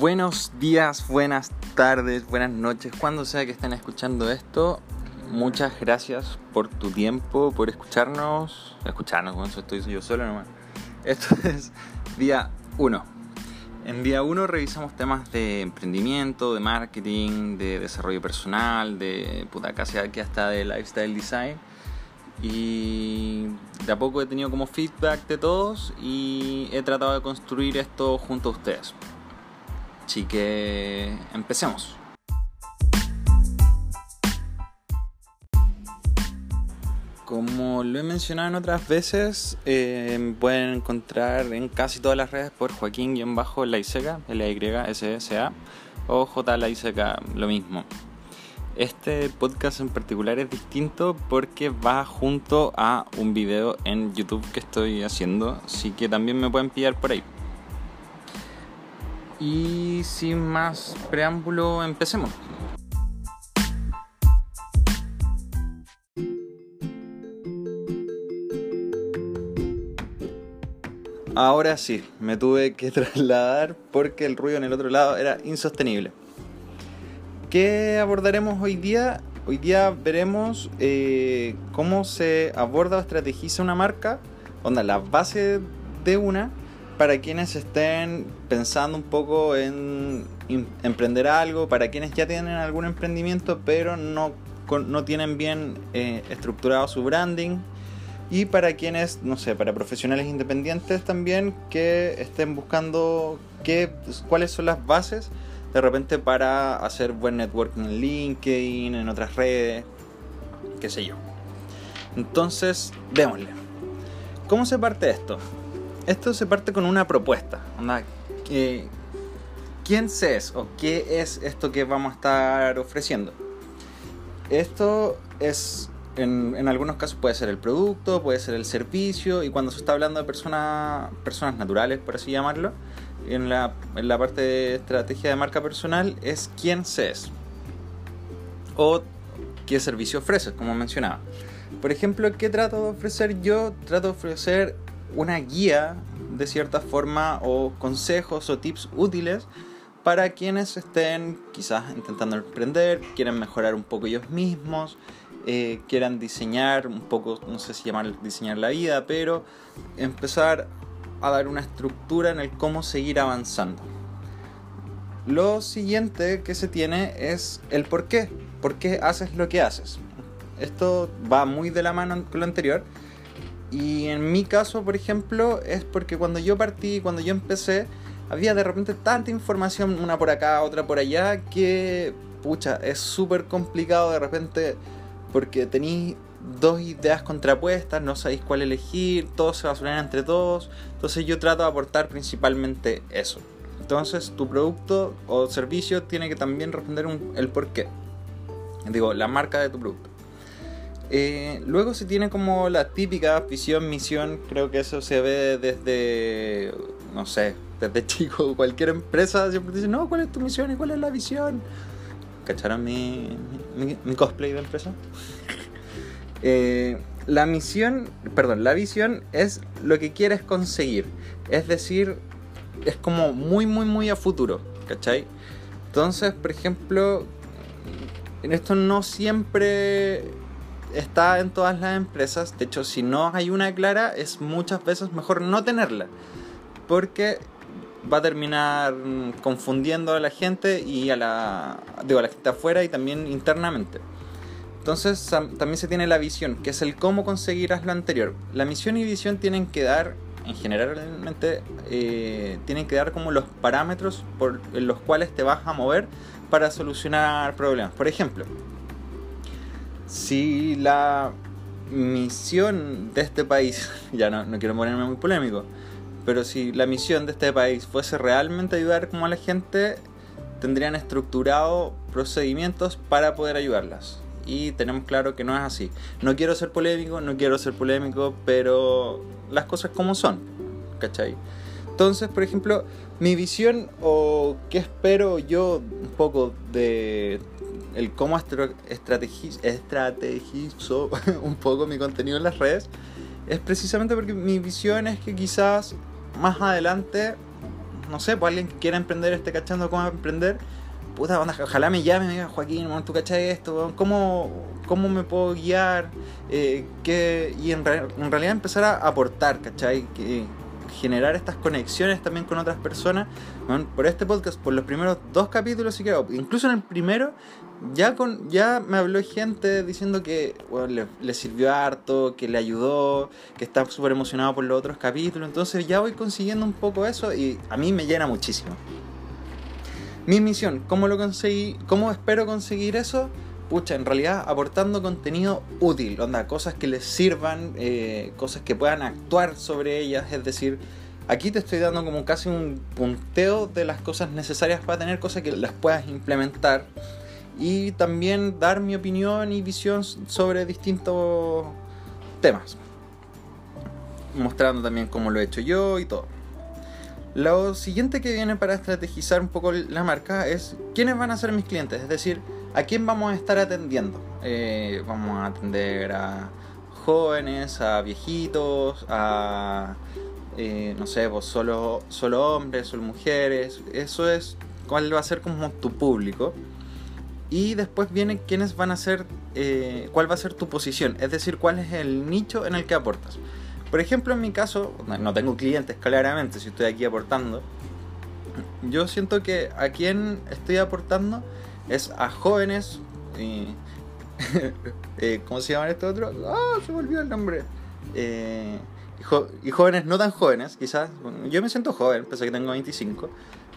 Buenos días, buenas tardes, buenas noches, cuando sea que estén escuchando esto. Muchas gracias por tu tiempo, por escucharnos. Escucharnos, bueno, estoy yo solo nomás. Esto es día 1. En día 1 revisamos temas de emprendimiento, de marketing, de desarrollo personal, de puta casi hasta de lifestyle design. Y de a poco he tenido como feedback de todos y he tratado de construir esto junto a ustedes. Así que empecemos. Como lo he mencionado en otras veces, eh, pueden encontrar en casi todas las redes por Joaquín-Laiseca, L-Y-S-S-A, o J Laiseca, lo mismo. Este podcast en particular es distinto porque va junto a un video en YouTube que estoy haciendo, así que también me pueden pillar por ahí. Y sin más preámbulo, empecemos. Ahora sí, me tuve que trasladar porque el ruido en el otro lado era insostenible. ¿Qué abordaremos hoy día? Hoy día veremos eh, cómo se aborda o estrategiza una marca, onda, la base de una, para quienes estén pensando un poco en emprender algo, para quienes ya tienen algún emprendimiento pero no, no tienen bien eh, estructurado su branding y para quienes, no sé, para profesionales independientes también que estén buscando qué, cuáles son las bases de repente para hacer buen networking en LinkedIn, en otras redes, qué sé yo. Entonces, démosle. ¿Cómo se parte esto? Esto se parte con una propuesta. ¿Quién se es o qué es esto que vamos a estar ofreciendo? Esto es, en, algunos casos puede ser el producto, puede ser el servicio, y cuando se está hablando de personas personas naturales, por así llamarlo, en la, en la parte de estrategia de marca personal, es quién se es. O qué servicio ofreces, como mencionaba. Por ejemplo, ¿qué trato de ofrecer yo? Trato de ofrecer una guía de cierta forma o consejos o tips útiles para quienes estén quizás intentando emprender, quieren mejorar un poco ellos mismos, eh, quieran diseñar un poco, no sé si llamar diseñar la vida, pero empezar a dar una estructura en el cómo seguir avanzando. Lo siguiente que se tiene es el por qué. ¿Por qué haces lo que haces? Esto va muy de la mano con lo anterior y en mi caso, por ejemplo, es porque cuando yo partí, cuando yo empecé, había de repente tanta información, una por acá, otra por allá, que, pucha, es súper complicado de repente porque tenéis dos ideas contrapuestas, no sabéis cuál elegir, todo se sonar entre todos. Entonces yo trato de aportar principalmente eso. Entonces tu producto o servicio tiene que también responder un, el porqué. Digo, la marca de tu producto. Eh, luego se tiene como la típica visión, misión, creo que eso se ve desde, no sé, desde chico, cualquier empresa siempre dice, no, ¿cuál es tu misión y cuál es la visión? ¿Cacharon mi, mi, cosplay de empresa? Eh, la misión, perdón, la visión es lo que quieres conseguir, es decir, es como muy, muy, muy a futuro, ¿cachai? Entonces, por ejemplo, en esto no siempre está en todas las empresas. De hecho, si no hay una clara, es muchas veces mejor no tenerla. Porque va a terminar confundiendo a la gente y a la, digo, a la gente afuera y también internamente. Entonces también se tiene la visión, que es el cómo conseguirás lo anterior. La misión y visión tienen que dar, en generalmente, eh, tienen que dar como los parámetros por los cuales te vas a mover para solucionar problemas. Por ejemplo, si la misión de este país, ya no, no quiero ponerme muy polémico, pero si la misión de este país fuese realmente ayudar como a la gente, tendrían estructurado procedimientos para poder ayudarlas. Y tenemos claro que no es así. No quiero ser polémico, no quiero ser polémico, pero las cosas como son. ¿Cachai? Entonces, por ejemplo, mi visión o qué espero yo un poco de el cómo estrategizo, un poco mi contenido en las redes es precisamente porque mi visión es que quizás más adelante, no sé, pues alguien que quiera emprender, esté cachando cómo emprender, puta, ojalá me llame, me diga, Joaquín, tú cachas esto, ¿cómo, cómo me puedo guiar? Eh, y en, en, realidad empezar a aportar, ¿cachai? Que, generar estas conexiones también con otras personas. por este podcast, por los primeros dos capítulos, sí creo, incluso en el primero, ya, con, ya me habló gente diciendo que le, le, sirvió harto, que le ayudó, que está súper emocionado por los otros capítulos. Entonces ya voy consiguiendo un poco eso y a mí me llena muchísimo. Mi misión, ¿cómo lo conseguí? ¿Cómo espero conseguir eso? Pucha, en realidad aportando contenido útil, onda, cosas que les sirvan, eh, cosas que puedan actuar sobre ellas, es decir, aquí te estoy dando como casi un punteo de las cosas necesarias para tener cosas que las puedas implementar y también dar mi opinión y visión sobre distintos temas, mostrando también cómo lo he hecho yo y todo. Lo siguiente que viene para estrategizar un poco la marca es quiénes van a ser mis clientes, es decir, a quién vamos a estar atendiendo. Eh, vamos a atender a jóvenes, a viejitos, a eh, no sé, pues solo, solo hombres, solo mujeres. Eso es cuál va a ser como tu público. Y después viene quiénes van a ser, eh, cuál va a ser tu posición, es decir, cuál es el nicho en el que aportas. Por ejemplo, en mi caso, no tengo clientes claramente si estoy aquí aportando. Yo siento que a quién estoy aportando es a jóvenes. Eh, ¿Cómo se llama este otro? ¡Ah! se me olvidó el nombre. Eh, y, jóvenes no tan jóvenes, quizás. Yo me siento joven, pese a que tengo 25.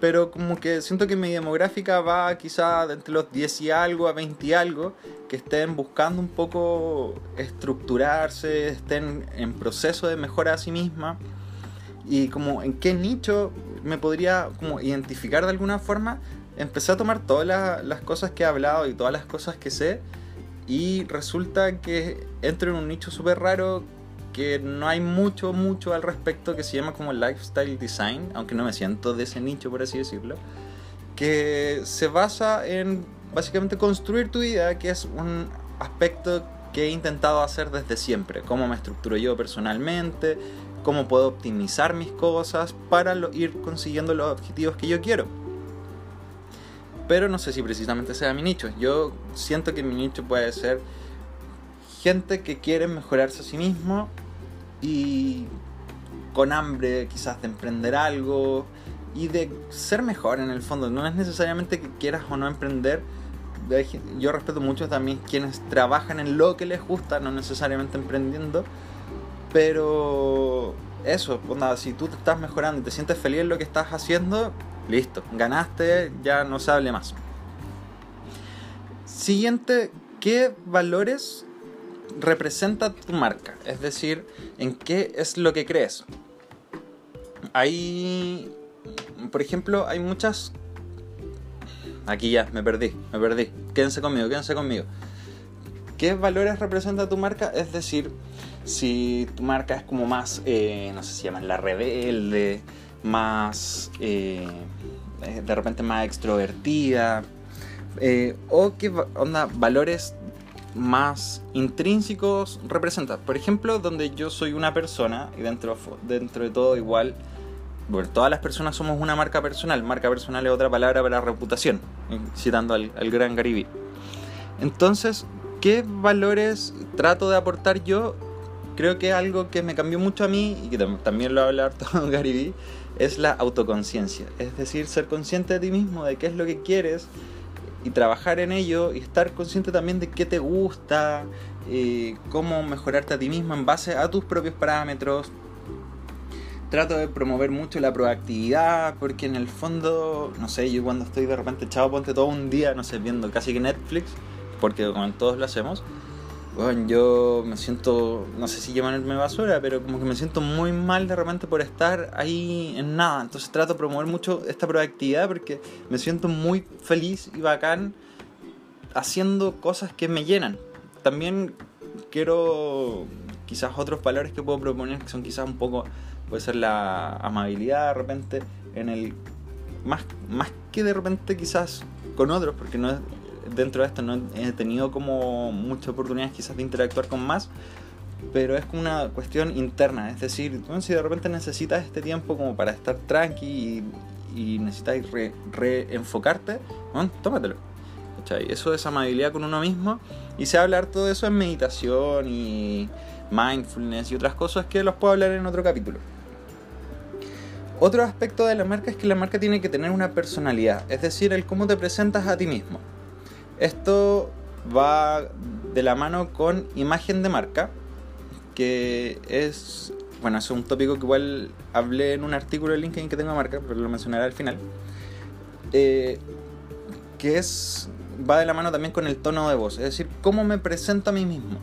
Pero como que siento que mi demográfica va quizás entre los 10 y algo a 20 y algo, que estén buscando un poco estructurarse, estén en proceso de mejora a sí misma. Y como en qué nicho me podría como identificar de alguna forma, empecé a tomar todas las cosas que he hablado y todas las cosas que sé. Y resulta que entro en un nicho súper raro que no hay mucho, mucho al respecto que se llama como lifestyle design, aunque no me siento de ese nicho, por así decirlo, que se basa en básicamente construir tu vida, que es un aspecto que he intentado hacer desde siempre, cómo me estructuro yo personalmente, cómo puedo optimizar mis cosas para ir consiguiendo los objetivos que yo quiero. Pero no sé si precisamente sea mi nicho. Yo siento que mi nicho puede ser gente que quiere mejorarse a sí mismo y con hambre quizás de emprender algo y de ser mejor en el fondo. No es necesariamente que quieras o no emprender. Yo respeto mucho también quienes trabajan en lo que les gusta, no necesariamente emprendiendo. Pero eso, si tú te estás mejorando y te sientes feliz en lo que estás haciendo, listo, ganaste, ya no se hable más. Siguiente, ¿qué valores representa tu marca, es decir, en qué es lo que crees. Hay, por ejemplo, hay muchas... Aquí ya, me perdí, me perdí. Quédense conmigo, quédense conmigo. ¿Qué valores representa tu marca? Es decir, si tu marca es como más, eh, no sé si llaman la rebelde, más, eh, de repente más extrovertida, eh, o qué onda, valores más intrínsecos representa. Por ejemplo, donde yo soy una persona y dentro, dentro de todo igual, bueno, todas las personas somos una marca personal. Marca personal es otra palabra para reputación, eh, citando al, gran Gary Entonces, ¿qué valores trato de aportar yo? Creo que algo que me cambió mucho a mí y que también lo habla todo Gary es la autoconciencia. Es decir, ser consciente de ti mismo, de qué es lo que quieres y trabajar en ello y estar consciente también de qué te gusta, eh, cómo mejorarte a ti mismo en base a tus propios parámetros. Trato de promover mucho la proactividad porque en el fondo, no sé, yo cuando estoy de repente echado, ponte todo un día, no sé, viendo casi que Netflix, porque como todos lo hacemos, bueno, yo me siento, no sé si llamarme basura, pero como que me siento muy mal de repente por estar ahí en nada. Entonces trato de promover mucho esta proactividad porque me siento muy feliz y bacán haciendo cosas que me llenan. También quiero quizás otros valores que puedo proponer que son quizás un poco, puede ser la amabilidad de repente, en el más, más que de repente quizás con otros, porque no es dentro de esto no he tenido como muchas oportunidades quizás de interactuar con más, pero es como una cuestión interna, es decir, si de repente necesitas este tiempo como para estar tranqui y necesitáis reenfocarte, tómatelo. Eso es amabilidad con uno mismo y se va a hablar todo eso en meditación y mindfulness y otras cosas que los puedo hablar en otro capítulo. Otro aspecto de la marca es que la marca tiene que tener una personalidad, es decir, el cómo te presentas a ti mismo. Esto va de la mano con imagen de marca, que es, bueno, es un tópico que igual hablé en un artículo de LinkedIn que tengo marca, pero lo mencionaré al final, eh, que es, va de la mano también con el tono de voz, es decir, cómo me presento a mí mismo.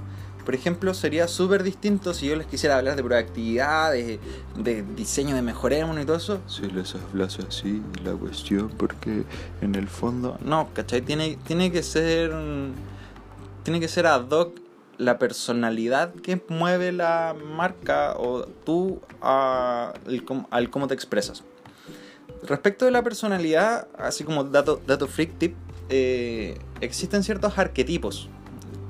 Por ejemplo, sería súper distinto si yo les quisiera hablar de proactividad, de, diseño de mejoremos y todo eso. Si les hablas así, la cuestión, porque en el fondo. No, ¿cachai? Tiene, tiene que ser. Tiene que ser ad hoc la personalidad que mueve la marca o tú al cómo te expresas. Respecto de la personalidad, así como dato, dato freak tip, eh, existen ciertos arquetipos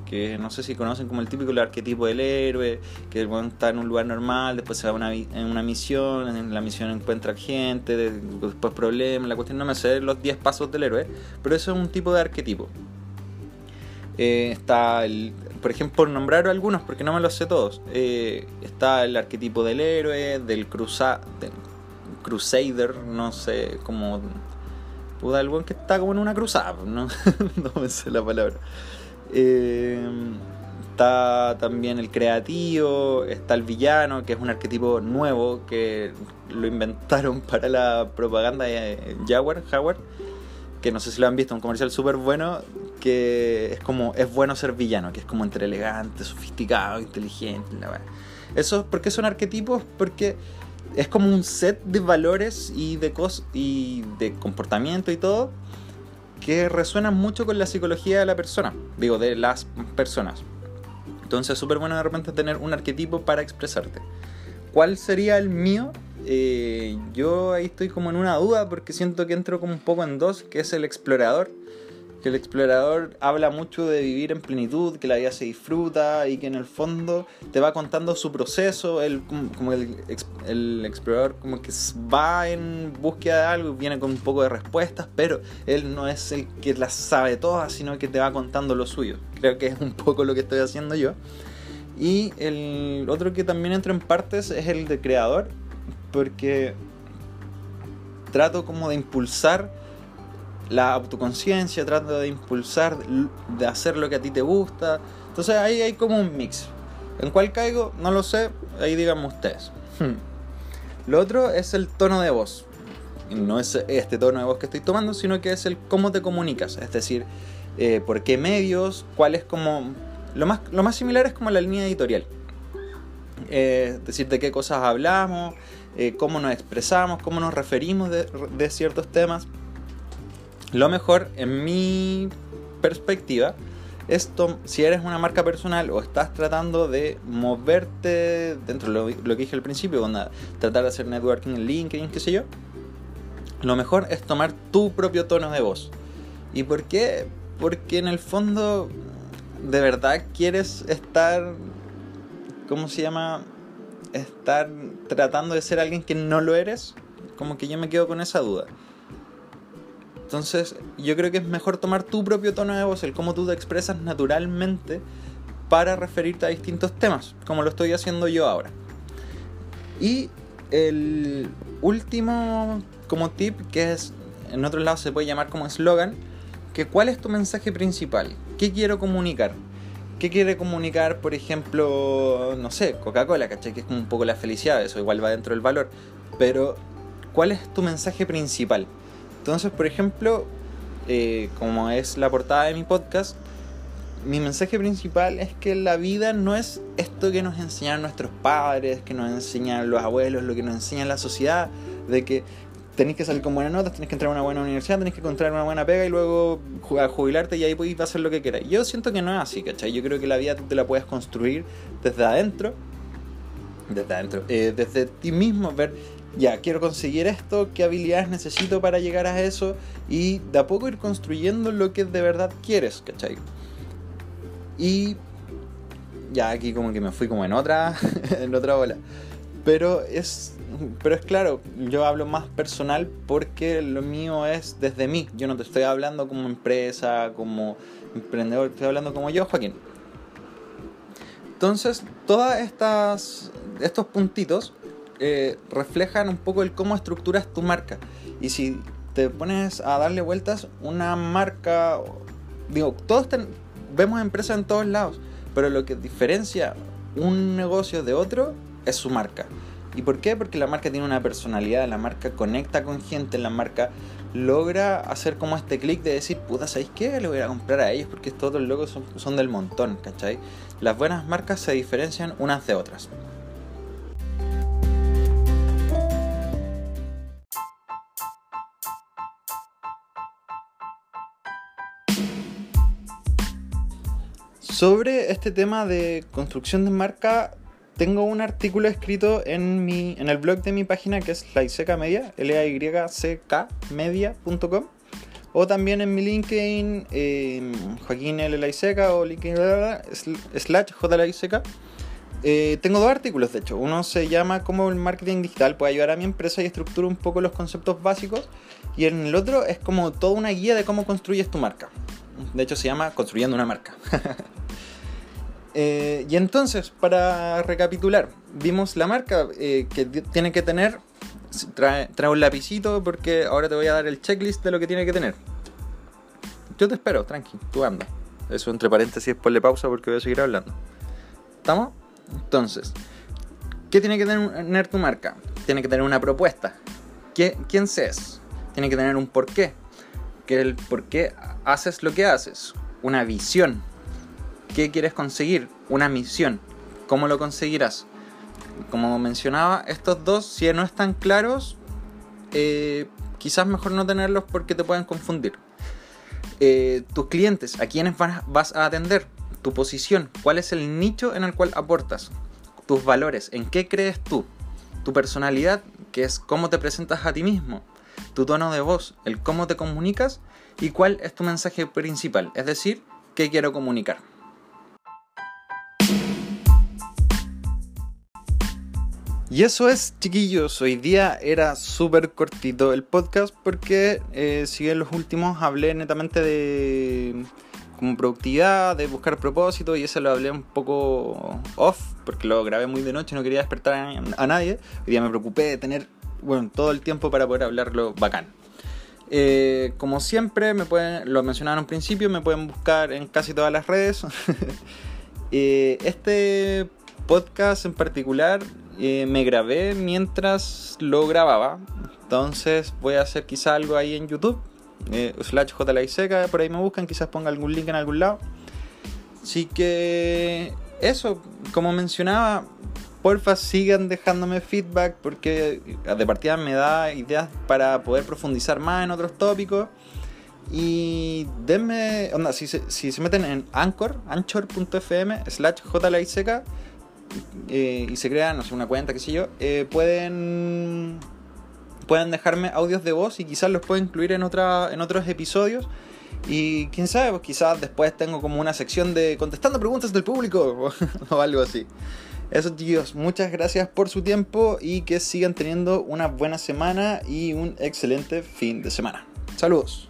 que no sé si conocen como el típico arquetipo del héroe, que el está en un lugar normal, después se va una, en una misión, en la misión encuentra gente, después problemas, la cuestión no me sé los 10 pasos del héroe, pero eso es un tipo de arquetipo. Eh, está el, por ejemplo, nombrar algunos, porque no me los sé todos, eh, está el arquetipo del héroe, del, cruza, crusader, no sé, como... Puda, algo que está como en una cruzada, no, no me sé la palabra. Eh, está también el creativo, está el villano, que es un arquetipo nuevo que lo inventaron para la propaganda de Jaguar, Jaguar que no sé si lo han visto, un comercial súper bueno, que es como, es bueno ser villano, que es como entre elegante, sofisticado, inteligente, Eso, ¿por qué son arquetipos? Porque es como un set de valores y de, cos y de comportamiento y todo que resuenan mucho con la psicología de la persona, digo, de las personas. Entonces es súper bueno de repente tener un arquetipo para expresarte. ¿Cuál sería el mío? Eh, yo ahí estoy como en una duda porque siento que entro como un poco en dos, que es el explorador que el explorador habla mucho de vivir en plenitud, que la vida se disfruta y que en el fondo te va contando su proceso, él como el, el explorador como que va en búsqueda de algo y viene con un poco de respuestas, pero él no es el que las sabe todas, sino que te va contando lo suyo. Creo que es un poco lo que estoy haciendo yo. Y el otro que también entra en partes es el de creador, porque trato como de impulsar la autoconciencia, trata de impulsar, de hacer lo que a ti te gusta. Entonces ahí hay como un mix. ¿En cuál caigo? No lo sé, ahí díganme ustedes. Hmm. Lo otro es el tono de voz. No es este tono de voz que estoy tomando, sino que es el cómo te comunicas. Es decir, eh, por qué medios, cuál es como... Lo más, lo más similar es como la línea editorial. Eh, es decir, de qué cosas hablamos, eh, cómo nos expresamos, cómo nos referimos de, de ciertos temas. Lo mejor, en mi perspectiva, esto, si eres una marca personal o estás tratando de moverte dentro de lo, que dije al principio, cuando tratar de hacer networking en LinkedIn, qué sé yo, lo mejor es tomar tu propio tono de voz. ¿Y por qué? Porque en el fondo, de verdad quieres estar, ¿cómo se llama? Estar tratando de ser alguien que no lo eres. Como que yo me quedo con esa duda. Entonces, yo creo que es mejor tomar tu propio tono de voz, el cómo tú te expresas naturalmente para referirte a distintos temas, como lo estoy haciendo yo ahora. Y el último como tip, que es en otros lados se puede llamar como eslogan, que cuál es tu mensaje principal, qué quiero comunicar. ¿Qué quiere comunicar, por ejemplo, no sé, Coca-Cola, ¿cachai? Que es como un poco la felicidad, eso igual va dentro del valor. Pero, ¿cuál es tu mensaje principal? Entonces, por ejemplo, eh, como es la portada de mi podcast, mi mensaje principal es que la vida no es esto que nos enseñan nuestros padres, que nos enseñan los abuelos, lo que nos enseña la sociedad, de que tenéis que salir con buenas notas, tenés que entrar a una buena universidad, tenés que encontrar una buena pega y luego jubilarte y ahí podéis hacer lo que queráis. Yo siento que no es así, ¿cachai? Yo creo que la vida te la puedes construir desde adentro, desde adentro, eh, desde ti mismo, ver ya, quiero conseguir esto, qué habilidades necesito para llegar a eso y de a poco ir construyendo lo que de verdad quieres, ¿cachai? Y ya aquí como que me fui como en otra, en otra ola. Pero es, pero es claro, yo hablo más personal porque lo mío es desde mí. Yo no te estoy hablando como empresa, como emprendedor, estoy hablando como yo, Joaquín. Entonces, todos estos puntitos eh, reflejan un poco el cómo estructuras tu marca. Y si te pones a darle vueltas, una marca, digo, todos vemos empresas en todos lados, pero lo que diferencia un negocio de otro es su marca. ¿Y por qué? Porque la marca tiene una personalidad, la marca conecta con gente, la marca logra hacer como este clic de decir, puta, ¿sabéis qué? Le voy a comprar a ellos porque estos otros logos son, son del montón, ¿cachai? Las buenas marcas se diferencian unas de otras. Sobre este tema de construcción de marca, tengo un artículo escrito en, mi, en el blog de mi página que es Laiseca Media, l a y c k media.com o también en mi LinkedIn, eh, Joaquín L. Laiseca o LinkedIn slash J. Laiseca. Eh, tengo dos artículos, de hecho. Uno se llama Cómo el marketing digital puede ayudar a mi empresa y estructura un poco los conceptos básicos. Y en el otro es como toda una guía de cómo construyes tu marca. De hecho, se llama Construyendo una marca. Eh, y entonces, para recapitular, vimos la marca eh, que tiene que tener. Trae, un lapicito porque ahora te voy a dar el checklist de lo que tiene que tener. Yo te espero, tranqui, tú anda. Eso entre paréntesis, ponle pausa porque voy a seguir hablando. ¿Estamos? Entonces, ¿qué tiene que tener tu marca? Tiene que tener una propuesta. ¿Quién seas? Tiene que tener un porqué. Que el por qué haces lo que haces. Una visión ¿Qué quieres conseguir? Una misión. ¿Cómo lo conseguirás? Como mencionaba, estos dos, si no están claros, eh, quizás mejor no tenerlos porque te pueden confundir. Eh, tus clientes, a quiénes vas a atender, tu posición, cuál es el nicho en el cual aportas, tus valores, en qué crees tú, tu personalidad, que es cómo te presentas a ti mismo, tu tono de voz, el cómo te comunicas y cuál es tu mensaje principal, es decir, qué quiero comunicar. Y eso es, chiquillos. Hoy día era súper cortito el podcast porque eh, si en los últimos hablé netamente de como productividad, de buscar propósito y eso lo hablé un poco off porque lo grabé muy de noche, no quería despertar a, nadie. Hoy día me preocupé de tener bueno, todo el tiempo para poder hablarlo bacán. Eh, como siempre, me pueden, lo mencionaba en un principio, me pueden buscar en casi todas las redes. eh, este podcast en particular eh, me grabé mientras lo grababa. Entonces voy a hacer quizá algo ahí en YouTube. Slash seca, por ahí me buscan, quizás ponga algún link en algún lado. Así que eso, como mencionaba, porfa sigan dejándome feedback porque de partida me da ideas para poder profundizar más en otros tópicos. Y denme, onda, si se, si se meten en Anchor, anchor.fm slash seca eh, y se crean, no sé, una cuenta, qué sé yo, eh, pueden, pueden dejarme audios de voz y quizás los puedo incluir en, otra, en otros episodios. Y quién sabe, pues quizás después tengo como una sección de contestando preguntas del público o, algo así. Eso chicos, muchas gracias por su tiempo y que sigan teniendo una buena semana y un excelente fin de semana. Saludos.